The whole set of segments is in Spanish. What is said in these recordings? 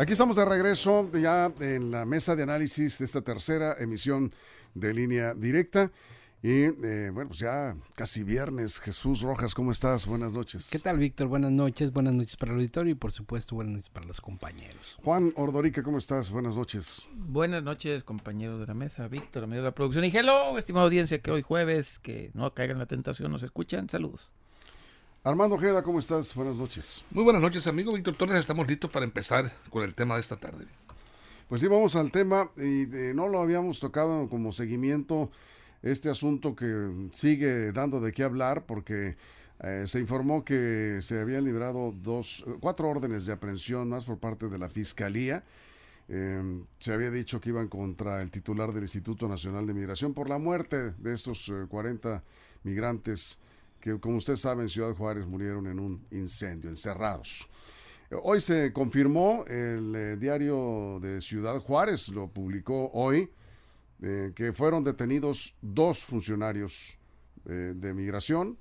Aquí estamos de regreso ya en la mesa de análisis de esta tercera emisión de línea directa. Y eh, bueno, pues ya casi viernes. Jesús Rojas, ¿cómo estás? Buenas noches. ¿Qué tal, Víctor? Buenas noches. Buenas noches para el auditorio y, por supuesto, buenas noches para los compañeros. Juan Ordorica, ¿cómo estás? Buenas noches. Buenas noches, compañeros de la mesa. Víctor, amigo de la producción. Y hello, estimada audiencia, que hoy jueves, que no caigan en la tentación, nos escuchan. Saludos. Armando Ojeda, ¿cómo estás? Buenas noches. Muy buenas noches, amigo Víctor Torres. Estamos listos para empezar con el tema de esta tarde. Pues sí, vamos al tema y eh, no lo habíamos tocado como seguimiento este asunto que sigue dando de qué hablar porque eh, se informó que se habían librado dos, cuatro órdenes de aprehensión más por parte de la Fiscalía. Eh, se había dicho que iban contra el titular del Instituto Nacional de Migración por la muerte de estos 40 migrantes que, como usted sabe, en Ciudad Juárez murieron en un incendio, encerrados. Hoy se confirmó, el diario de Ciudad Juárez lo publicó hoy, eh, que fueron detenidos dos funcionarios eh, de migración.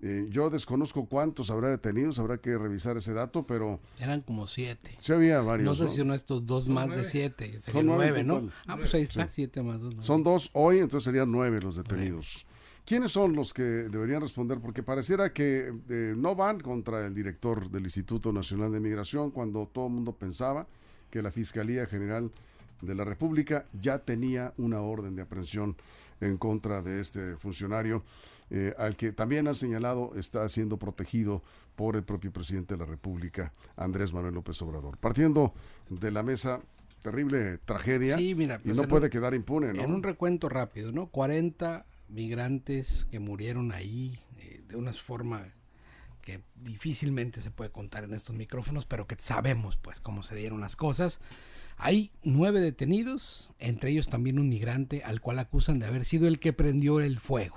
Eh, yo desconozco cuántos habrá detenidos, habrá que revisar ese dato, pero... Eran como siete. Sí había varios. No sé si son estos dos más de siete, serían nueve, ¿no? Ah, pues ahí está, siete más dos. Son dos hoy, entonces serían nueve los detenidos. ¿Quiénes son los que deberían responder? Porque pareciera que no van contra el director del Instituto Nacional de Migración cuando todo el mundo pensaba que la Fiscalía General de la República ya tenía una orden de aprehensión en contra de este funcionario, eh, al que también han señalado está siendo protegido por el propio presidente de la República, Andrés Manuel López Obrador. Partiendo de la mesa, terrible tragedia y no pues puede quedar impune, ¿no? En un recuento rápido, ¿no? 40 migrantes que murieron ahí eh, de una forma que difícilmente se puede contar en estos micrófonos, pero que sabemos pues cómo se dieron las cosas. Hay nueve detenidos, entre ellos también un migrante al cual acusan de haber sido el que prendió el fuego.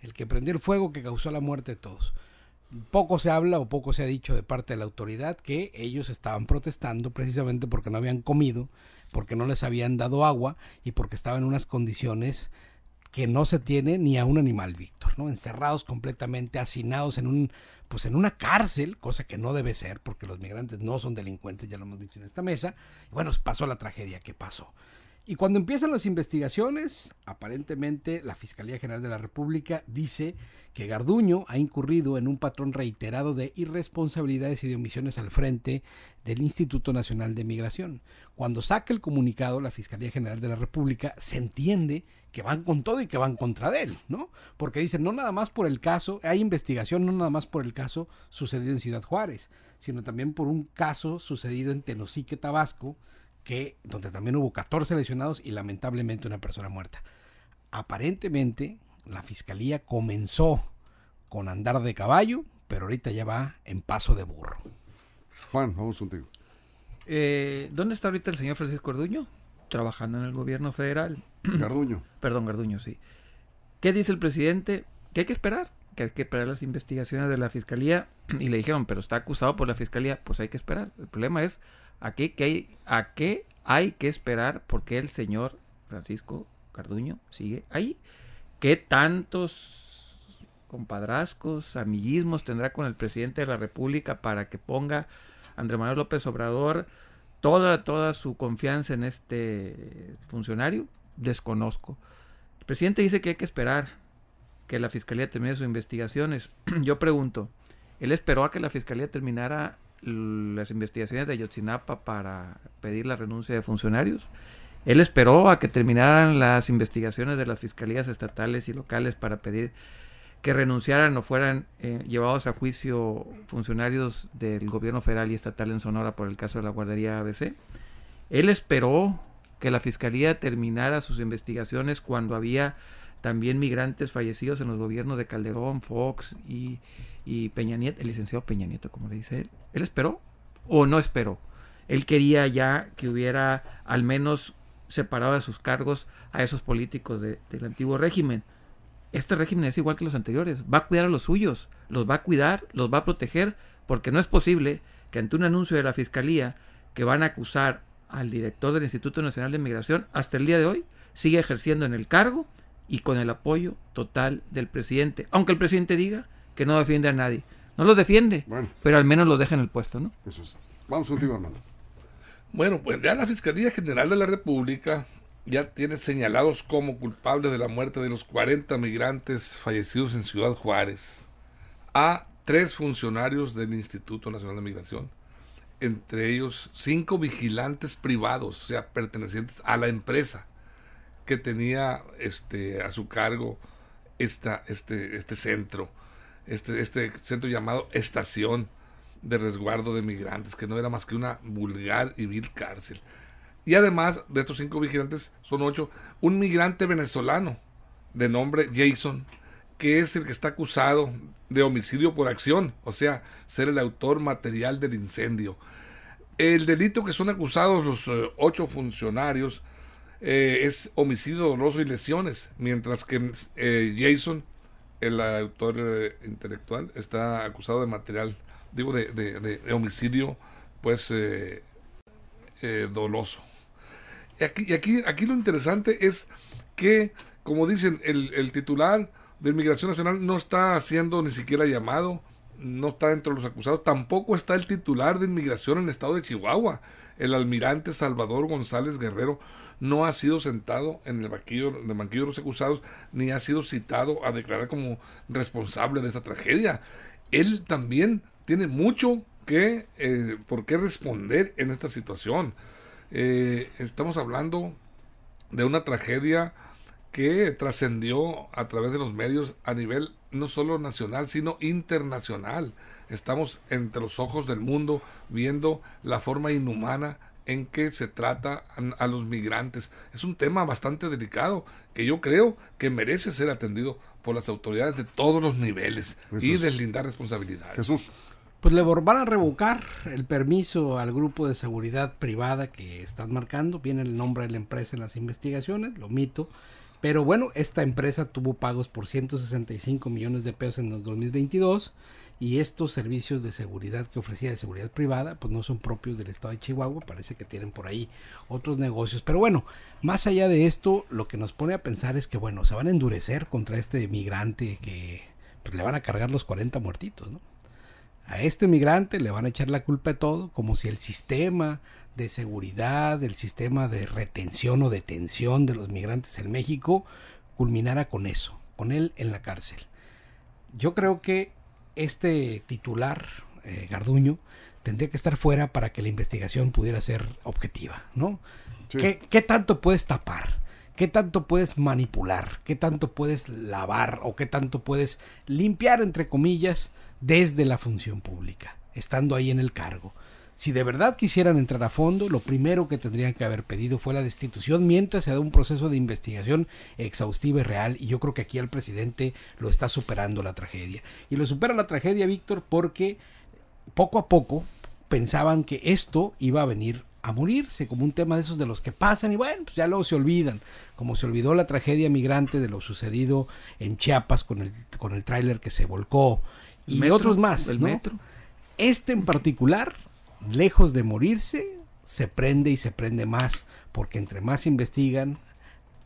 El que prendió el fuego que causó la muerte de todos. Poco se habla o poco se ha dicho de parte de la autoridad que ellos estaban protestando precisamente porque no habían comido, porque no les habían dado agua y porque estaban en unas condiciones que no se tiene ni a un animal, Víctor, ¿no? Encerrados completamente, hacinados en un, pues en una cárcel, cosa que no debe ser, porque los migrantes no son delincuentes, ya lo hemos dicho en esta mesa. Y bueno, pasó la tragedia que pasó. Y cuando empiezan las investigaciones, aparentemente la Fiscalía General de la República dice que Garduño ha incurrido en un patrón reiterado de irresponsabilidades y de omisiones al frente del Instituto Nacional de Migración. Cuando saca el comunicado la Fiscalía General de la República, se entiende que van con todo y que van contra él, ¿no? Porque dicen, no nada más por el caso, hay investigación no nada más por el caso sucedido en Ciudad Juárez, sino también por un caso sucedido en Tenosique, Tabasco, que donde también hubo 14 lesionados y lamentablemente una persona muerta. Aparentemente la fiscalía comenzó con andar de caballo, pero ahorita ya va en paso de burro. Juan, vamos contigo. Eh, ¿Dónde está ahorita el señor Francisco Orduño? Trabajando en el gobierno federal. Garduño. Perdón, Garduño, sí. ¿Qué dice el presidente? Que hay que esperar, que hay que esperar las investigaciones de la fiscalía. Y le dijeron, pero está acusado por la fiscalía, pues hay que esperar. El problema es a qué, hay, a qué hay que esperar porque el señor Francisco Garduño sigue ahí. ¿Qué tantos compadrazcos, amiguismos tendrá con el presidente de la República para que ponga Andrés Manuel López Obrador toda, toda su confianza en este funcionario? desconozco. El presidente dice que hay que esperar que la fiscalía termine sus investigaciones. Yo pregunto, ¿él esperó a que la fiscalía terminara las investigaciones de Ayotzinapa para pedir la renuncia de funcionarios? ¿Él esperó a que terminaran las investigaciones de las fiscalías estatales y locales para pedir que renunciaran o fueran eh, llevados a juicio funcionarios del gobierno federal y estatal en Sonora por el caso de la guardería ABC? Él esperó que la Fiscalía terminara sus investigaciones cuando había también migrantes fallecidos en los gobiernos de Calderón, Fox y, Peña Nieto, el licenciado Peña Nieto, como le dice él. ¿Él esperó o no esperó? Él quería ya que hubiera al menos separado de sus cargos a esos políticos del antiguo régimen. Este régimen es igual que los anteriores, va a cuidar a los suyos, los va a cuidar, los va a proteger, porque no es posible que ante un anuncio de la Fiscalía que van a acusar al director del Instituto Nacional de Migración, hasta el día de hoy sigue ejerciendo en el cargo y con el apoyo total del presidente, aunque el presidente diga que no defiende a nadie. No los defiende, pero al menos los deja en el puesto, ¿no? Eso es. Vamos contigo, Armando. Bueno, pues ya la Fiscalía General de la República ya tiene señalados como culpables de la muerte de los 40 migrantes fallecidos en Ciudad Juárez a tres funcionarios del Instituto Nacional de Migración, entre ellos cinco vigilantes privados, o sea, pertenecientes a la empresa que tenía este a su cargo esta, este, este centro, este, este centro llamado Estación de Resguardo de Migrantes, que no era más que una vulgar y vil cárcel. Y además de estos cinco vigilantes, son ocho, un migrante venezolano de nombre Jason, que es el que está acusado de homicidio por acción, o sea, ser el autor material del incendio. El delito que son acusados los eh, ocho funcionarios eh, es homicidio doloso y lesiones, mientras que eh, Jason, el autor intelectual, está acusado de material, digo, de, de homicidio, pues, doloso. Y aquí, aquí, aquí lo interesante es que, como dicen, el, el titular de Inmigración Nacional no está haciendo ni siquiera llamado, no está entre los acusados, tampoco está el titular de Inmigración en el estado de Chihuahua, el almirante Salvador González Guerrero, no ha sido sentado en el banquillo, de los acusados, ni ha sido citado a declarar como responsable de esta tragedia. Él también tiene mucho que, eh, por qué responder en esta situación. Eh, estamos hablando de una tragedia que trascendió a través de los medios a nivel no solo nacional, sino internacional. Estamos entre los ojos del mundo viendo la forma inhumana en que se trata a, los migrantes. Es un tema bastante delicado que yo creo que merece ser atendido por las autoridades de todos los niveles y deslindar responsabilidades. Jesús. Pues le van a revocar el permiso al grupo de seguridad privada que están marcando. Viene el nombre de la empresa en las investigaciones, lo mito. Pero bueno, esta empresa tuvo pagos por 165 millones de pesos en el 2022 y estos servicios de seguridad que ofrecía de seguridad privada pues no son propios del estado de Chihuahua, parece que tienen por ahí otros negocios. Pero bueno, más allá de esto, lo que nos pone a pensar es que bueno, se van a endurecer contra este migrante que pues, le van a cargar los 40 muertitos, ¿no? A este migrante le van a echar la culpa de todo, como si el sistema de seguridad, el sistema de retención o detención de los migrantes en México culminara con eso, con él en la cárcel. Yo creo que este titular, eh, Garduño, tendría que estar fuera para que la investigación pudiera ser objetiva, ¿no? ¿Qué, ¿Qué tanto puedes tapar? ¿Qué tanto puedes manipular? ¿Qué tanto puedes lavar? ¿O qué tanto puedes limpiar, entre comillas, desde la función pública, estando ahí en el cargo. Si de verdad quisieran entrar a fondo, lo primero que tendrían que haber pedido fue la destitución mientras se da un proceso de investigación exhaustiva y real. Y yo creo que aquí el presidente lo está superando la tragedia. Y lo supera la tragedia, Víctor, porque poco a poco pensaban que esto iba a venir a morirse, como un tema de esos de los que pasan y bueno, pues ya luego se olvidan, como se olvidó la tragedia migrante de lo sucedido en Chiapas con el, con el tráiler que se volcó, y otros más. El metro. Este en particular, lejos de morirse, se prende y se prende más, porque entre más investigan,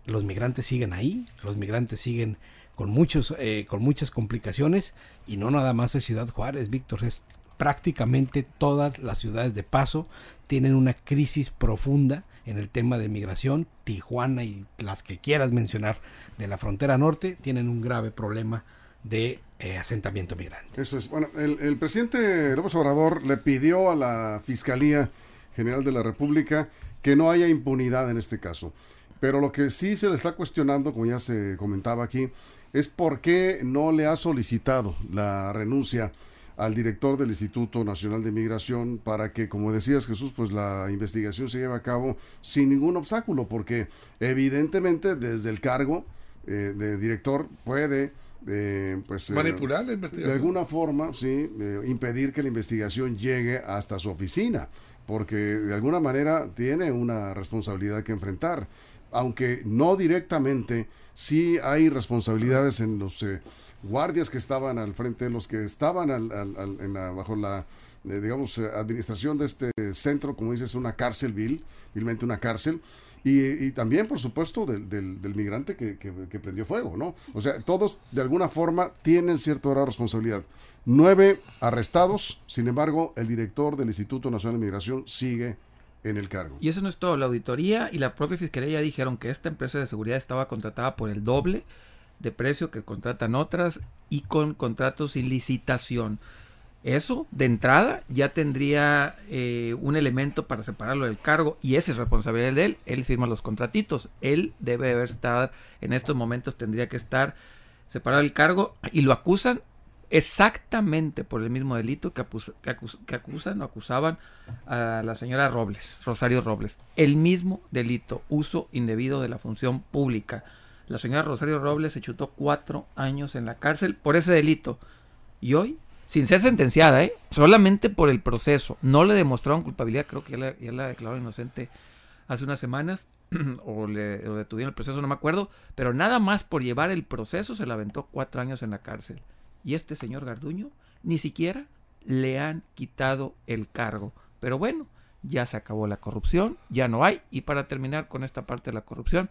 los migrantes siguen ahí, los migrantes siguen con muchos, eh, con muchas complicaciones, y no nada más es Ciudad Juárez, Víctor, es prácticamente todas las ciudades de paso tienen una crisis profunda en el tema de migración. Tijuana y las que quieras mencionar de la frontera norte tienen un grave problema de eh, asentamiento migrante. Eso es. Bueno, el, presidente López Obrador le pidió a la Fiscalía General de la República que no haya impunidad en este caso. Pero lo que sí se le está cuestionando, como ya se comentaba aquí, es por qué no le ha solicitado la renuncia al director del Instituto Nacional de Migración para que, como decías Jesús, pues la investigación se lleve a cabo sin ningún obstáculo, porque evidentemente desde el cargo eh, de director puede pues, eh, manipular la investigación. De alguna forma, sí, impedir que la investigación llegue hasta su oficina, porque de alguna manera tiene una responsabilidad que enfrentar, aunque no directamente, sí hay responsabilidades en los eh, guardias que estaban al frente, los que estaban bajo la eh, digamos, administración de este centro, como dices, una cárcel vil, vilmente una cárcel, y, también, por supuesto, del, del, migrante que, que, prendió fuego, ¿no? O sea, todos de alguna forma tienen cierta de responsabilidad. Nueve arrestados, sin embargo, el director del Instituto Nacional de Migración sigue en el cargo. Y eso no es todo. La auditoría y la propia fiscalía ya dijeron que esta empresa de seguridad estaba contratada por el doble de precio que contratan otras y con contratos sin licitación. Eso, de entrada, ya tendría eh, un elemento para separarlo del cargo y esa es responsabilidad de él. Él firma los contratitos. Él debe haber estado, en estos momentos tendría que estar separado del cargo y lo acusan exactamente por el mismo delito que, que, acusan o acusaban a la señora Robles, Rosario Robles. El mismo delito, uso indebido de la función pública. La señora Rosario Robles se chutó cuatro años en la cárcel por ese delito. Y hoy, sin ser sentenciada, ¿eh? solamente por el proceso, no le demostraron culpabilidad, creo que ya la, ya la declaró inocente hace unas semanas, o le detuvieron el proceso, no me acuerdo, pero nada más por llevar el proceso se la aventó cuatro años en la cárcel. Y este señor Garduño ni siquiera le han quitado el cargo. Pero bueno, ya se acabó la corrupción, ya no hay. Y para terminar con esta parte de la corrupción,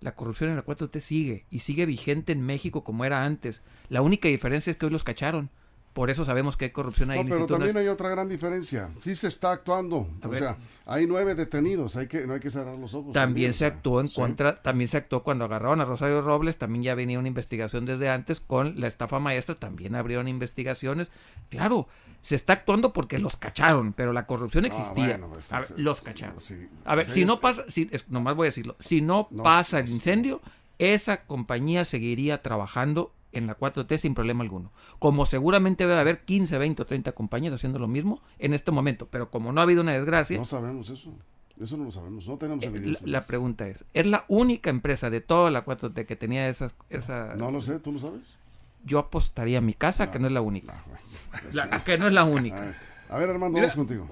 la corrupción en la 4T sigue y sigue vigente en México como era antes. La única diferencia es que hoy los cacharon. Por eso sabemos que hay corrupción ahí. No, pero también hay otra gran diferencia. Sí se está actuando. o sea, hay nueve detenidos. Hay que, no hay que cerrar los ojos. También, se actuó en contra, también se actuó cuando agarraron a Rosario Robles. También ya venía una investigación desde antes con la estafa maestra. También abrieron investigaciones. Claro, se está actuando porque los cacharon, pero la corrupción existía. Pues, los cacharon. a ver, si no pasa, si, nomás voy a decirlo, si no, pasa el incendio, esa compañía seguiría trabajando en la 4T sin problema alguno. Como seguramente debe haber 15, 20 o 30 compañías haciendo lo mismo en este momento, pero como no ha habido una desgracia... No sabemos eso. Eso no lo sabemos, no tenemos eh, evidencia. La, pregunta es, ¿es la única empresa de toda la 4T que tenía esas... Esa... No lo sé, ¿tú lo sabes? Yo apostaría a mi casa que no es la única. que no es la única. A ver, Armando, vamos contigo.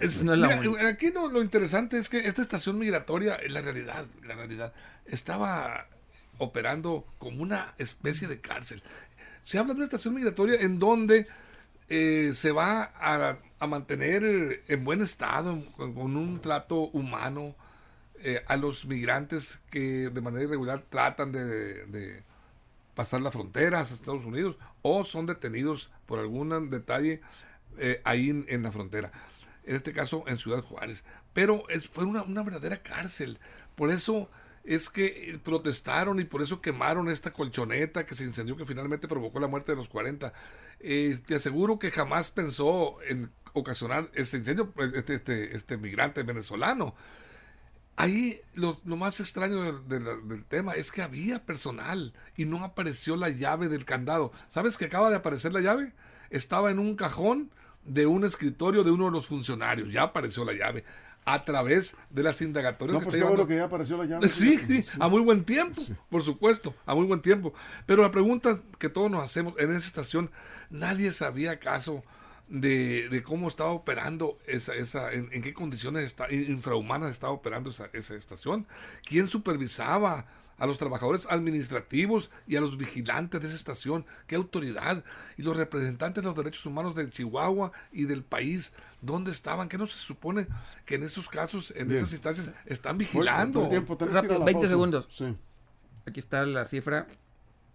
aquí lo, lo, interesante es que esta estación migratoria, en la realidad, la realidad, estaba operando como una especie de cárcel se habla de una estación migratoria en donde eh, se va a, mantener en buen estado, con, un trato humano eh, a los migrantes que de manera irregular tratan de, pasar la frontera hacia Estados Unidos o son detenidos por algún detalle eh, ahí en, la frontera. En este caso en Ciudad Juárez. Pero fue una verdadera cárcel. Por eso es que eh, protestaron y por eso quemaron esta colchoneta que se incendió que finalmente provocó la muerte de los 40. Eh, te aseguro que jamás pensó en ocasionar ese incendio pues, este, este, este migrante venezolano. Ahí lo, más extraño del, tema es que había personal y no apareció la llave del candado. ¿Sabes que acaba de aparecer la llave? Estaba en un cajón de un escritorio de uno de los funcionarios. Ya apareció la llave a través de las indagatorias. No, pues que que ya apareció la llave. Sí, a muy buen tiempo, por supuesto, a muy buen tiempo. Pero la pregunta que todos nos hacemos en esa estación, nadie sabía acaso de, de cómo estaba operando esa, esa en, qué condiciones está, infrahumanas estaba operando esa, esa estación, quién supervisaba a los trabajadores administrativos y a los vigilantes de esa estación, qué autoridad y los representantes de los derechos humanos de Chihuahua y del país, ¿dónde estaban? ¿Qué no se supone que en esos casos, en esas instancias, están vigilando? 20 segundos. Aquí está la cifra,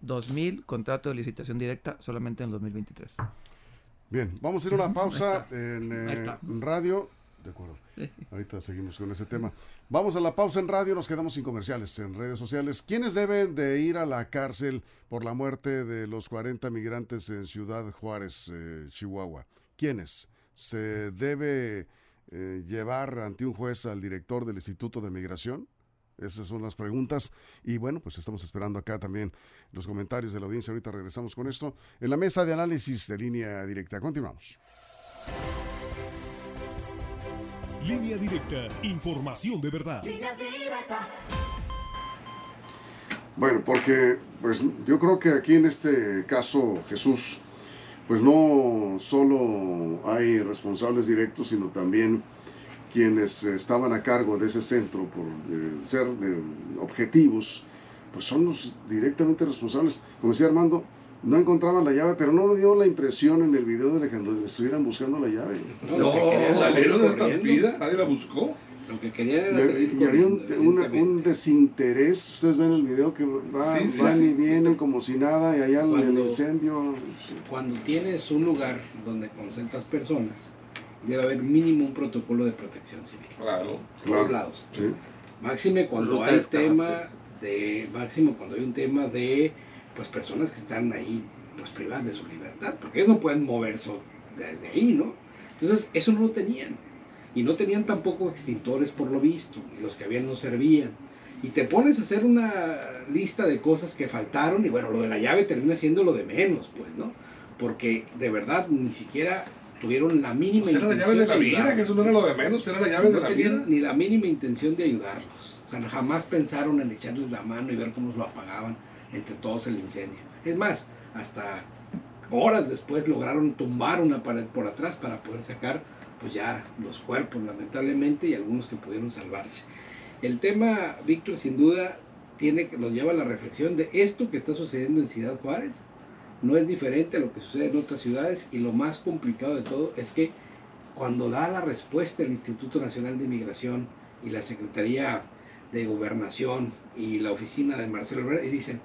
2.000 contratos de licitación directa solamente en 2023. Bien, vamos a ir a una pausa en eh, radio. De acuerdo. Ahorita seguimos con ese tema. Vamos a la pausa en radio, nos quedamos sin comerciales en redes sociales. ¿Quiénes deben de ir a la cárcel por la muerte de los 40 migrantes en Ciudad Juárez, eh, Chihuahua? ¿Quiénes? ¿Se debe eh, llevar ante un juez al director del Instituto de Migración? Esas son las preguntas. Y bueno, pues estamos esperando acá también los comentarios de la audiencia. Ahorita regresamos con esto en la mesa de análisis de línea directa. Continuamos. Línea directa, información de verdad. Bueno, porque pues yo creo que aquí en este caso Jesús, pues no solo hay responsables directos, sino también quienes estaban a cargo de ese centro por ser objetivos, pues son los directamente responsables. Como decía Armando, no encontraban la llave, pero no dio la impresión en el video de que estuvieran buscando la llave. No, salieron de estampida, nadie la buscó. Lo que querían era y, había un, desinterés. Ustedes ven el video que va, van y vienen como si nada, y allá el incendio. Cuando tienes un lugar donde concentras personas debe haber mínimo un protocolo de protección civil. Claro. Por todos lados. Sí. Máxime cuando Ruta hay tema de, máximo cuando hay un tema de pues personas que están ahí pues privadas de su libertad, porque ellos no pueden moverse desde ahí, ¿no? Entonces, eso no lo tenían. Y no tenían tampoco extintores por lo visto, y los que habían no servían. Y te pones a hacer una lista de cosas que faltaron, y bueno, lo de la llave termina siendo lo de menos, pues, ¿no? Porque de verdad ni siquiera tuvieron la mínima Pues era la llave de la vida, que eso no era lo de menos, era la llave No de la vida. ni la mínima intención de ayudarlos. O sea, jamás pensaron en echarles la mano y ver cómo lo apagaban entre todos el incendio. Es más, hasta horas después lograron tumbar una pared por atrás para poder sacar pues ya los cuerpos lamentablemente y algunos que pudieron salvarse. El tema, Víctor, sin duda tiene nos lleva a la reflexión de esto que está sucediendo en Ciudad Juárez no es diferente a lo que sucede en otras ciudades y lo más complicado de todo es que cuando da la respuesta el Instituto Nacional de Inmigración y la Secretaría de Gobernación y la oficina de Marcelo Ebrard y dicen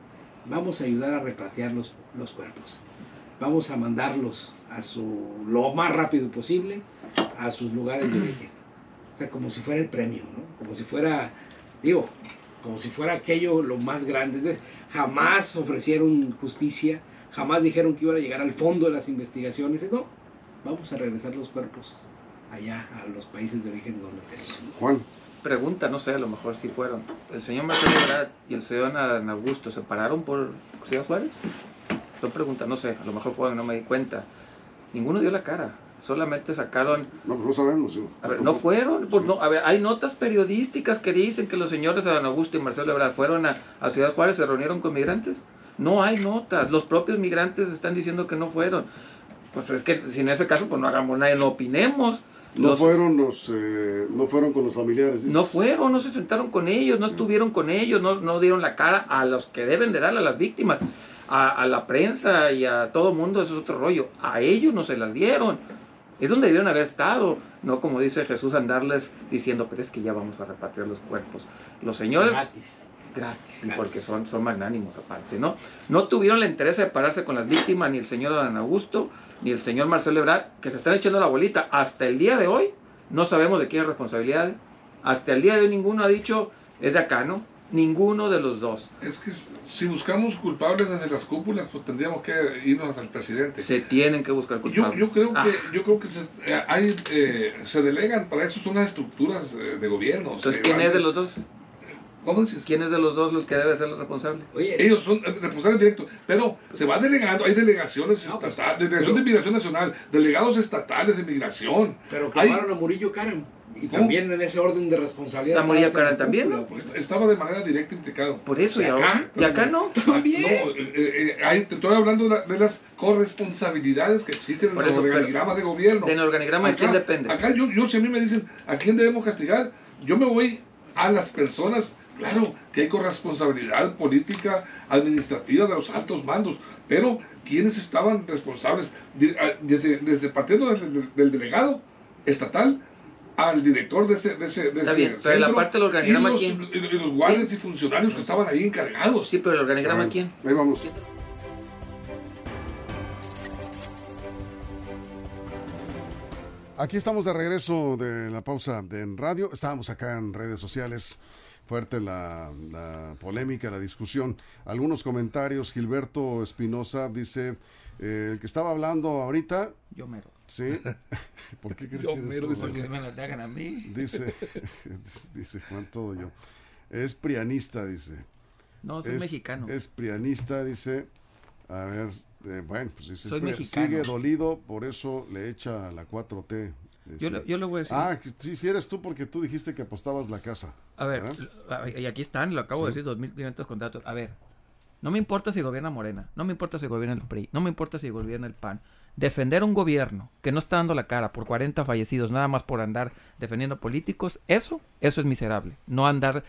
vamos a ayudar a repatriar los, los cuerpos. Vamos a mandarlos a su lo más rápido posible a sus lugares de origen. O sea como si fuera el premio ¿no? como si fuera digo como si fuera aquello lo más grande. Es decir, jamás ofrecieron justicia jamás dijeron que iban a llegar al fondo de las investigaciones. No vamos a regresar los cuerpos allá a los países de origen donde tenemos. Juan, Pregunta, no sé, a lo mejor sí fueron. ¿El señor Marcelo Ebrard y el señor Adán Augusto se pararon por Ciudad Juárez? Son preguntas, no sé, a lo mejor fueron, no me di cuenta. Ninguno dio la cara, solamente sacaron no, no sabemos. sí. A ver, no fueron, pues no, a ver, hay notas periodísticas que dicen que los señores Adán Augusto y Marcelo Ebrard fueron a, a Ciudad Juárez, se reunieron con migrantes. No hay notas, los propios migrantes están diciendo que no fueron. Pues es que si en ese caso, pues no hagamos nada, no opinemos. No Los- fueron los, eh, no fueron con los familiares. no fueron, no se sentaron con ellos, no estuvieron con ellos, no, no dieron la cara a los que deben de darle a las víctimas, a, a la prensa y a todo mundo, eso es otro rollo. A ellos no se las dieron. Es donde debieron haber estado, no como dice Jesús andarles diciendo, pero es que ya vamos a repatriar los cuerpos. Los señores gratis gratis, porque son, son magnánimos aparte, ¿no? No tuvieron la interés de pararse con las víctimas, ni el señor Adán Augusto, ni el señor Marcelo Ebrard, que se están echando la bolita. Hasta el día de hoy, no sabemos de quién es responsabilidad. Hasta el día de hoy ninguno ha dicho, es de acá, ¿no? Ninguno de los dos. Es que si buscamos culpables desde las cúpulas, pues tendríamos que irnos al presidente. Se tienen que buscar culpables. yo creo Ah, que, yo creo que se, eh, hay, eh, se delegan, para eso son las estructuras eh, de gobierno. Entonces, ¿quién van- es de los dos? ¿Cómo dices? ¿Quién es de los dos los que debe ser el responsable? oye Ellos son eh, responsables directos, pero se va delegando, hay delegaciones No, pues, estatales, delegación pero- de migración nacional, delegados estatales de migración. pero Hay- quemaron a Murillo Karam y ¿Cómo? también en ese orden de responsabilidad ¿A Murillo hasta la también, no? pues. Est- Estaba de manera directa implicado. Por eso, y, ¿Y acá? ahora. ¿Y acá no? También. No, eh, eh, eh, hay- te estoy hablando de, la- de las corresponsabilidades que existen en Por el eso, pero- organigrama de gobierno. ¿Del organigrama de quién depende? Acá yo, yo, si a mí me dicen, ¿a quién debemos castigar? Yo me voy a las personas, claro que hay corresponsabilidad política, administrativa de los altos mandos, pero ¿quiénes estaban responsables? Di- a- Desde, desde partiendo desde el- del delegado estatal al director de ese, de ese, de Está ese bien, pero en la centro, parte del organigrama, y los, ¿quién? y- los guardias y funcionarios que estaban ahí encargados. Sí, pero el organigrama Ah, quién? Ahí vamos. Aquí estamos de regreso de la pausa de en radio. Estábamos acá en redes sociales. Fuerte la, la polémica, la discusión. Algunos comentarios. Gilberto Espinosa dice: eh, El que estaba hablando ahorita, Yo mero. ¿sí? ¿Por qué crees Yo que eres mero, tú, dice me las hagan a mí. Dice, dice Juan Todo Yo. Es prianista, dice. No, soy es, mexicano. Es prianista, dice. A ver, eh, bueno, pues dice, Soy pri- mexicano. sigue dolido, por eso le echa la 4T. dice. Yo, yo le voy a decir. Ah, sí, sí eres tú porque tú dijiste que apostabas la casa. a ver, y aquí están, lo acabo de decir, 2.500 contratos. A ver, no me importa si gobierna Morena, no me importa si gobierna el PRI, no me importa si gobierna el PAN. Defender un gobierno que no está dando la cara por 40 fallecidos, nada más por andar defendiendo políticos, eso, eso es miserable. No andar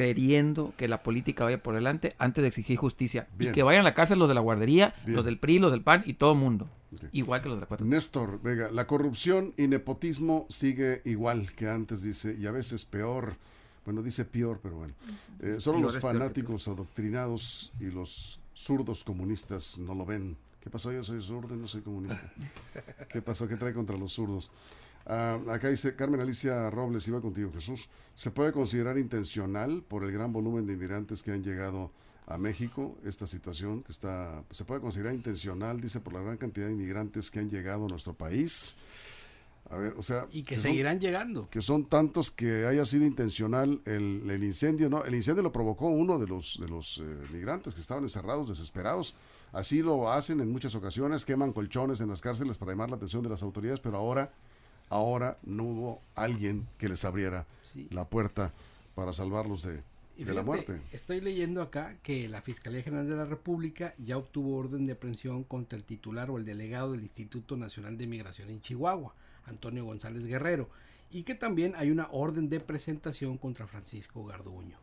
queriendo que la política vaya por delante antes de exigir justicia. Bien. Y que vayan a la cárcel los de la guardería, Bien. los del PRI, los del PAN y todo el mundo. Igual que los de la 4 Néstor Vega, la corrupción y nepotismo sigue igual que antes, dice, y a veces peor. Bueno, dice peor, pero bueno. Eh, solo Peor los fanáticos adoctrinados y los zurdos comunistas no lo ven. ¿Qué pasó? Yo soy zurdo y no soy comunista. ¿Qué pasó? ¿Qué trae contra los zurdos? Ah, acá dice Carmen Alicia Robles, iba contigo Jesús. ¿Se puede considerar intencional por el gran volumen de inmigrantes que han llegado a México esta situación que está se puede considerar intencional dice por la gran cantidad de inmigrantes que han llegado a nuestro país a ver o sea Y que, seguirán llegando. que son tantos que haya sido intencional el, el incendio, ¿no? El incendio lo provocó uno de los, de los eh, migrantes que estaban encerrados, desesperados. Así lo hacen en muchas ocasiones, queman colchones en las cárceles para llamar la atención de las autoridades, pero ahora, ahora no hubo alguien que les abriera Sí. la puerta para salvarlos de, Y de la muerte. Estoy leyendo acá que la Fiscalía General de la República ya obtuvo orden de aprehensión contra el titular o el delegado del Instituto Nacional de Migración en Chihuahua, Antonio González Guerrero, y que también hay una orden de presentación contra Francisco Garduño.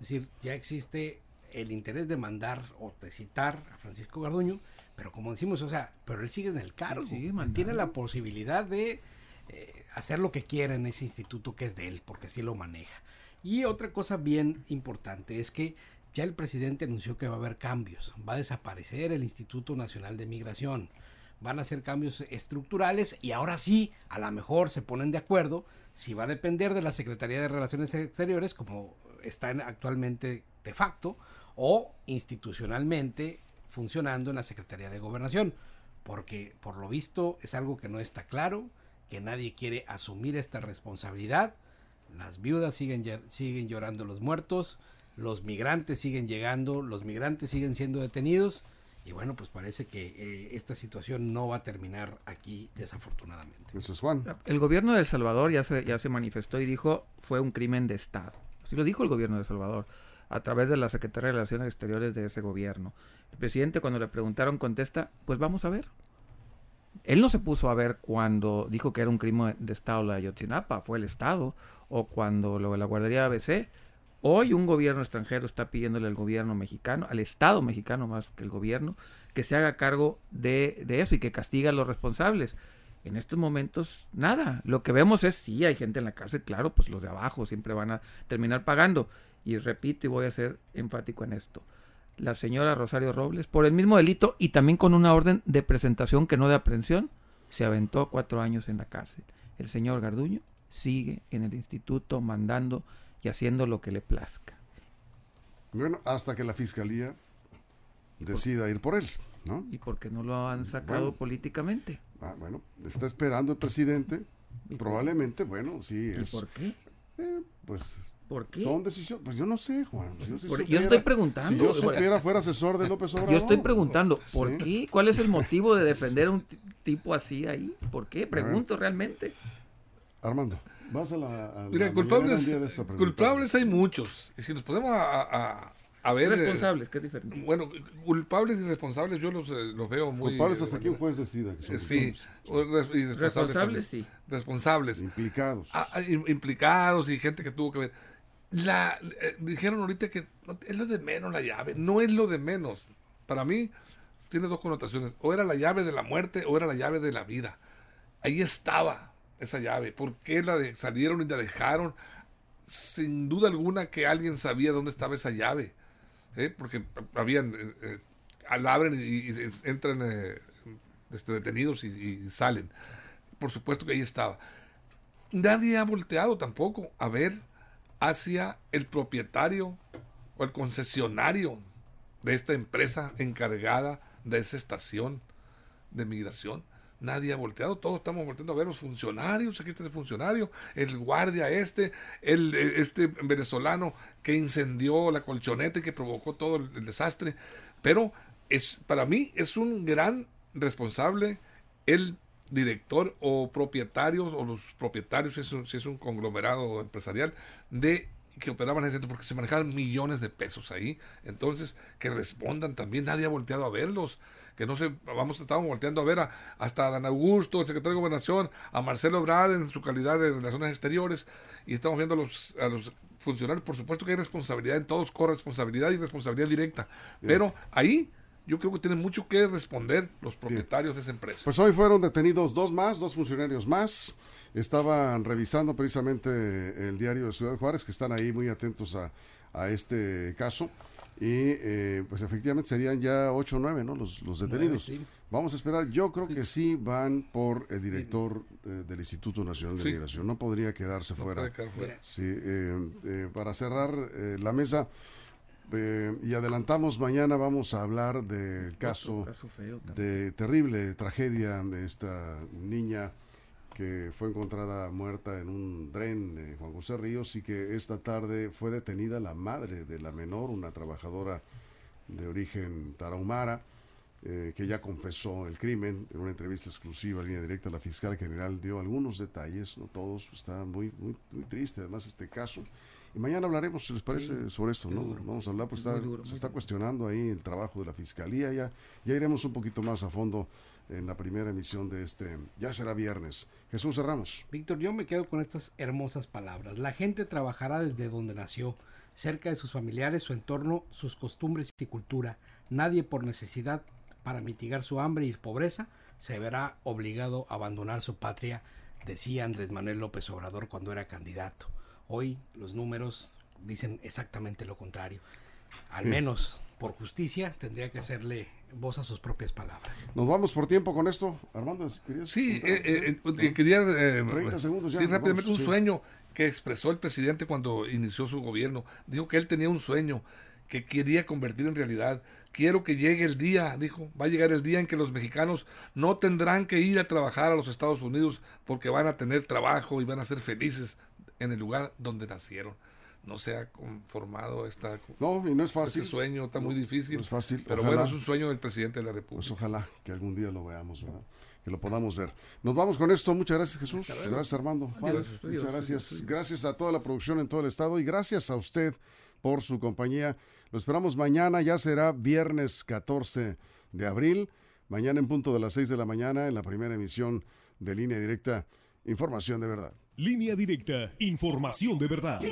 Es decir, ya existe el interés de mandar o de citar a Francisco Garduño, pero como decimos, o sea, pero él sigue en el cargo, mandando. tiene la posibilidad de eh, hacer lo que quiera en ese instituto que es de él, porque así lo maneja. Y otra cosa bien importante es que ya el presidente anunció que va a haber cambios. Va a desaparecer el Instituto Nacional de Migración. Van a hacer cambios estructurales y ahora sí, a lo mejor se ponen de acuerdo si va a depender de la Secretaría de Relaciones Exteriores, como está en- actualmente de facto, o institucionalmente funcionando en la Secretaría de Gobernación. Porque por lo visto es algo que no está claro, que nadie quiere asumir esta responsabilidad. Las viudas siguen, siguen llorando los muertos, los migrantes siguen llegando, los migrantes siguen siendo detenidos. Y bueno, pues parece que eh, esta situación no va a terminar aquí, desafortunadamente. Eso es Juan. El gobierno de El Salvador ya se, ya se manifestó y dijo fue un crimen de Estado. Así lo dijo el gobierno de El Salvador a través de la Secretaría de Relaciones Exteriores de ese gobierno. El presidente cuando le preguntaron contesta, pues vamos a ver. Él no se puso a ver cuando dijo que era un crimen de Estado la de Ayotzinapa, fue el Estado, o cuando lo de la guardería ABC. Hoy un gobierno extranjero está pidiéndole al gobierno mexicano, al Estado mexicano más que el gobierno, que se haga cargo de, de eso y que castigue a los responsables. En estos momentos, nada. Lo que vemos es, sí, hay gente en la cárcel, claro, pues los de abajo siempre van a terminar pagando. Y repito, y voy a ser enfático en esto. La señora Rosario Robles, por el mismo delito y también con una orden de presentación que no de aprehensión, se aventó cuatro años en la cárcel. El señor Garduño sigue en el instituto mandando y haciendo lo que le plazca. Bueno, hasta que la fiscalía decida ir por él, ¿no? ¿Y por qué no lo han sacado Bueno. políticamente? Ah, bueno, está esperando el presidente. ¿Y por- Probablemente, bueno, sí, ¿Y es. por qué? eh, pues ¿Por qué? son decisiones. Pues yo no sé, Juan. Si yo, si Por- yo estoy preguntando. Si yo supiera, fuera asesor de López Obrador. Yo estoy preguntando, ¿por Sí. qué? ¿Cuál es el motivo de defender a un ti- tipo así ahí? ¿Por qué? Pregunto realmente. Armando, vas a la. a la Mira, mañanera culpables, un día de esa pregunta. culpables hay muchos. Y si nos podemos a, a- a ver... eh, Responsables, que es diferente. Bueno, culpables y responsables yo los, eh, los veo muy... Culpables hasta eh, que un juez decida que son eh, Sí, culpables. y responsables, Responsables, también. sí. Responsables. Implicados. Ah, ah, im- implicados y gente que tuvo que ver. La, eh, dijeron ahorita que es lo de menos la llave. No es lo de menos. Para mí tiene dos connotaciones. O era la llave de la muerte o era la llave de la vida. Ahí estaba esa llave. ¿Por qué la salieron y la dejaron? Sin duda alguna que alguien sabía dónde estaba esa llave. ¿eh? Porque habían... eh, eh, abren y, entran este, detenidos y, y salen. Por supuesto que ahí estaba nadie ha volteado tampoco a ver hacia el propietario o el concesionario de esta empresa encargada de esa estación de migración. Nadie ha volteado, todos estamos volteando a ver los funcionarios, aquí está el funcionario, el guardia este, el, eh, este venezolano que incendió la colchoneta y que provocó todo el, el desastre. Pero es, para mí es un gran responsable el director o propietario o los propietarios, si es un, si es un conglomerado empresarial, de que operaban en ese centro porque se manejaban millones de pesos ahí. Entonces, que respondan también. Nadie ha volteado a verlos. Que no se, vamos, estábamos volteando a ver a, hasta a Dan Augusto, el secretario de Gobernación, a Marcelo Ebrard en su calidad de Relaciones Exteriores, y estamos viendo a los, a los funcionarios. Por supuesto que hay responsabilidad en todos, corresponsabilidad y responsabilidad directa. Pero ahí yo creo que tienen mucho que responder los propietarios de esa empresa. Pues hoy fueron detenidos dos más, dos funcionarios más. Estaban revisando precisamente el diario de Ciudad Juárez, que están ahí muy atentos a, a este caso. Y eh, pues efectivamente serían ya 8 o 9, ¿no? Los, los detenidos. sí. Vamos a esperar. Yo creo que sí van por el director eh, del Instituto Nacional de Sí. Migración. No podría quedarse No fuera. puede quedar fuera. Sí, eh, eh, para cerrar eh, la mesa eh, y adelantamos mañana vamos a hablar del caso Caso feo también. de terrible tragedia de esta niña que fue encontrada muerta en un tren de Juan José Ríos y que esta tarde fue detenida la madre de la menor, una trabajadora de origen tarahumara, eh, que ya confesó el crimen en una entrevista exclusiva, en línea directa, la fiscal general dio algunos detalles, no todos, está muy, muy, muy triste además este caso. Y mañana hablaremos, si les parece, sobre esto, ¿no? duro. Vamos a hablar, pues está- duro, se está duro. cuestionando ahí el trabajo de la fiscalía, ya, ya iremos un poquito más a fondo en la primera emisión de este, ya será viernes. Jesús Ramos. Víctor, yo me quedo con estas hermosas palabras. La gente trabajará desde donde nació, cerca de sus familiares, su entorno, sus costumbres y cultura. Nadie por necesidad para mitigar su hambre y pobreza se verá obligado a abandonar su patria, decía Andrés Manuel López Obrador cuando era candidato. Hoy los números dicen exactamente lo contrario. Al menos por justicia tendría que hacerle voz a sus propias palabras. Nos vamos por tiempo con esto. Armando, ¿querías Sí, eh, eh, ¿No? eh, quería... eh, 30 segundos ya, sí, rápidamente vamos, un sí. sueño que expresó el presidente cuando inició su gobierno. Dijo que él tenía un sueño que quería convertir en realidad. Quiero que llegue el día, dijo, va a llegar el día en que los mexicanos no tendrán que ir a trabajar a los Estados Unidos porque van a tener trabajo y van a ser felices en el lugar donde nacieron. No se ha conformado esta, No, y no es fácil. ese sueño, está muy difícil. no es fácil. Pero Ojalá. bueno, es un sueño del presidente de la República. Pues ojalá que algún día lo veamos, ¿verdad? que lo podamos ver. Nos vamos con esto. Muchas gracias, Jesús. Gracias, Armando. Muchas gracias. Gracias a toda la producción en todo el estado y gracias a usted por su compañía. Lo esperamos mañana. Ya será viernes 14 de abril. Mañana en punto de las 6 de la mañana en la primera emisión de Línea Directa. Información de verdad. Línea directa, información de verdad.